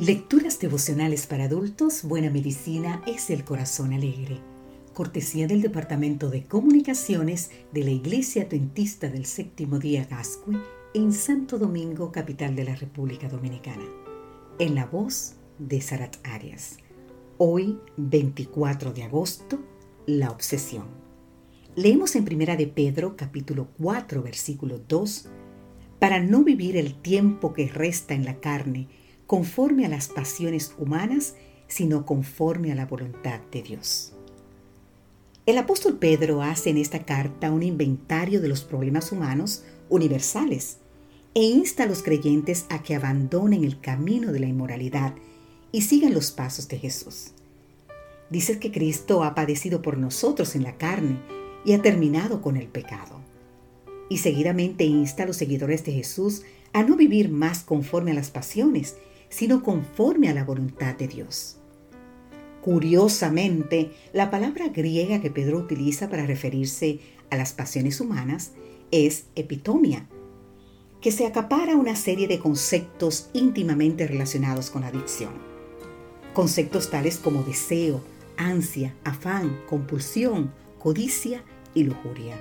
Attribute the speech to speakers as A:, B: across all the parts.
A: Lecturas devocionales para adultos, Buena Medicina es el Corazón Alegre. Cortesía del Departamento de Comunicaciones de la Iglesia Adventista del Séptimo Día Gascue en Santo Domingo, capital de la República Dominicana. En la voz de Sarat Arias. Hoy, 24 de agosto, la obsesión. Leemos en Primera de Pedro, capítulo 4, versículo 2, para no vivir el tiempo que resta en la carne, conforme a las pasiones humanas, sino conforme a la voluntad de Dios. El apóstol Pedro hace en esta carta un inventario de los problemas humanos universales e insta a los creyentes a que abandonen el camino de la inmoralidad y sigan los pasos de Jesús. Dice que Cristo ha padecido por nosotros en la carne y ha terminado con el pecado. Y seguidamente insta a los seguidores de Jesús a no vivir más conforme a las pasiones, sino conforme a la voluntad de Dios. Curiosamente, la palabra griega que Pedro utiliza para referirse a las pasiones humanas es epitomia, que se acapara una serie de conceptos íntimamente relacionados con la adicción. Conceptos tales como deseo, ansia, afán, compulsión, codicia y lujuria.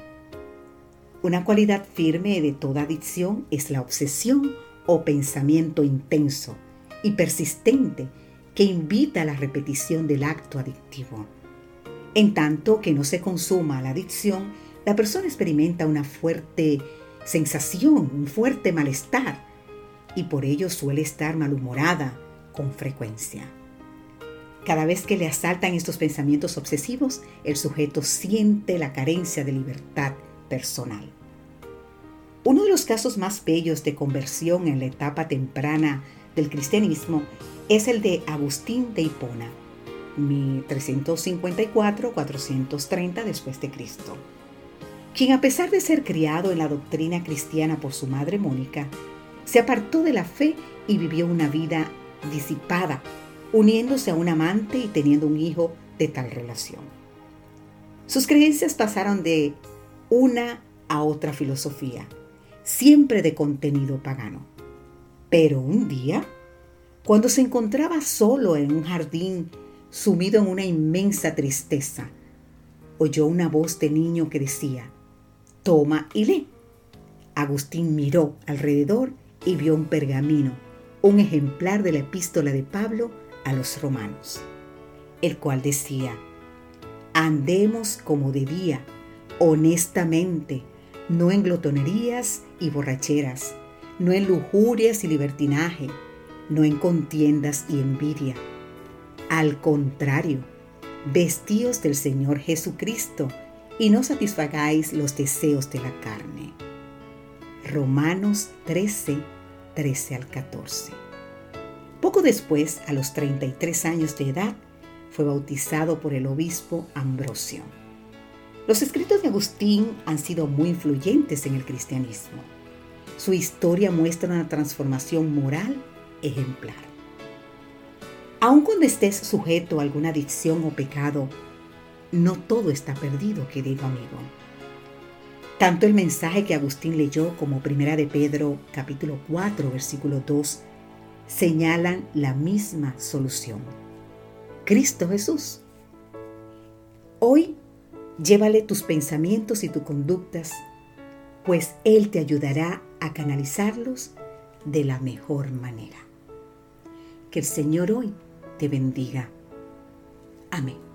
A: Una cualidad firme de toda adicción es la obsesión o pensamiento intenso, y persistente que invita a la repetición del acto adictivo. En tanto que no se consuma la adicción, la persona experimenta una fuerte sensación, un fuerte malestar y por ello suele estar malhumorada con frecuencia. Cada vez que le asaltan estos pensamientos obsesivos, el sujeto siente la carencia de libertad personal. Uno de los casos más bellos de conversión en la etapa temprana del cristianismo es el de Agustín de Hipona, 354-430 después de Cristo, quien a pesar de ser criado en la doctrina cristiana por su madre Mónica, se apartó de la fe y vivió una vida disipada, uniéndose a un amante y teniendo un hijo de tal relación. Sus creencias pasaron de una a otra filosofía, siempre de contenido pagano. Pero un día, cuando se encontraba solo en un jardín, sumido en una inmensa tristeza, oyó una voz de niño que decía, Toma y lee. Agustín miró alrededor y vio un pergamino, un ejemplar de la epístola de Pablo a los romanos, el cual decía, Andemos como debía, honestamente, no en glotonerías y borracheras no en lujurias y libertinaje, no en contiendas y envidia. Al contrario, vestíos del Señor Jesucristo y no satisfagáis los deseos de la carne. Romanos 13, 13 al 14. Poco después, a los 33 años de edad, fue bautizado por el obispo Ambrosio. Los escritos de Agustín han sido muy influyentes en el cristianismo. Su historia muestra una transformación moral ejemplar. Aun cuando estés sujeto a alguna adicción o pecado, no todo está perdido, querido amigo. Tanto el mensaje que Agustín leyó como Primera de Pedro capítulo 4 versículo 2 señalan la misma solución. Cristo Jesús. Hoy llévale tus pensamientos y tus conductas, pues Él te ayudará a canalizarlos de la mejor manera. Que el Señor hoy te bendiga. Amén.